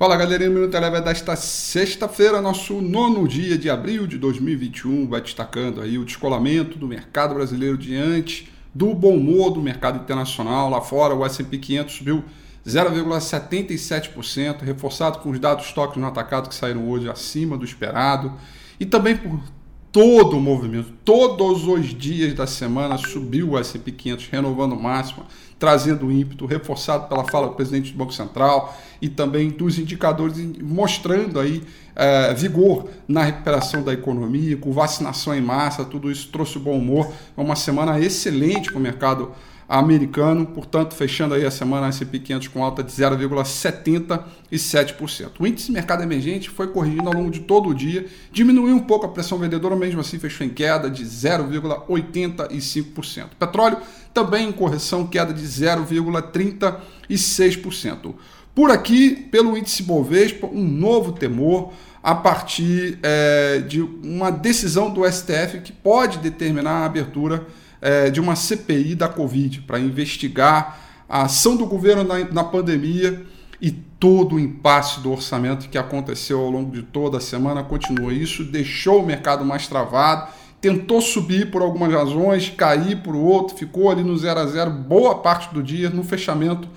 Fala galerinha, o Minuto Eleva desta sexta-feira, nosso nono dia de abril de 2021, vai destacando aí o descolamento do mercado brasileiro diante do bom humor do mercado internacional. Lá fora, o S&P 500 subiu 0,77%, reforçado com os dados toques no atacado que saíram hoje acima do esperado, e também por todo o movimento, todos os dias da semana subiu o S&P 500, renovando máxima, trazendo ímpeto, reforçado pela fala do presidente do Banco Central e também dos indicadores mostrando aí é, vigor na recuperação da economia, com vacinação em massa, tudo isso trouxe bom humor. É uma semana excelente para o mercado americano, portanto, fechando aí a semana S&P 500 com alta de 0,77%. O índice de mercado emergente foi corrigindo ao longo de todo o dia, diminuiu um pouco a pressão vendedora, mesmo assim fechou em queda de 0,85%. Petróleo também em correção, queda de 0,36%. Por aqui, pelo índice Bovespa, um novo temor a partir é, de uma decisão do STF que pode determinar a abertura é, de uma CPI da Covid para investigar a ação do governo na, na pandemia e todo o impasse do orçamento que aconteceu ao longo de toda a semana continua. Isso deixou o mercado mais travado, tentou subir por algumas razões, cair por outro, ficou ali no 0 a 0 boa parte do dia. No fechamento,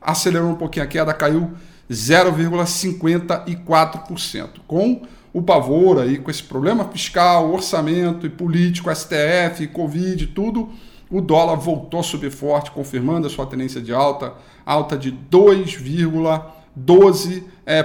acelerou um pouquinho a queda, caiu 0,54%, com o pavor aí com esse problema fiscal, orçamento e político, STF, Covid, tudo, o dólar voltou a subir forte, confirmando a sua tendência de alta, alta de 2,12%. É,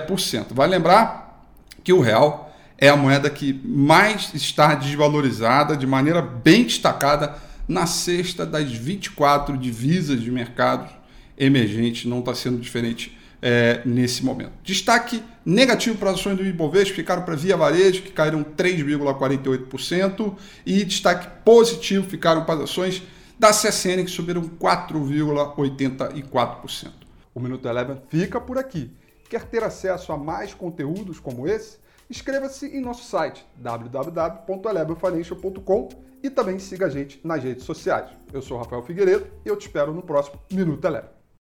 Vai lembrar que o real é a moeda que mais está desvalorizada de maneira bem destacada na sexta das 24 divisas de mercado emergente, não está sendo diferente é, nesse momento. Destaque negativo para as ações do Ibovespa ficaram para Via Varejo, que caíram 3,48%, e destaque positivo ficaram para as ações da CSN, que subiram 4,84%. O Minuto Eleven fica por aqui. Quer ter acesso a mais conteúdos como esse? Inscreva-se em nosso site www.elevenfinancial.com e também siga a gente nas redes sociais. Eu sou Rafael Figueiredo e eu te espero no próximo Minuto Eleven.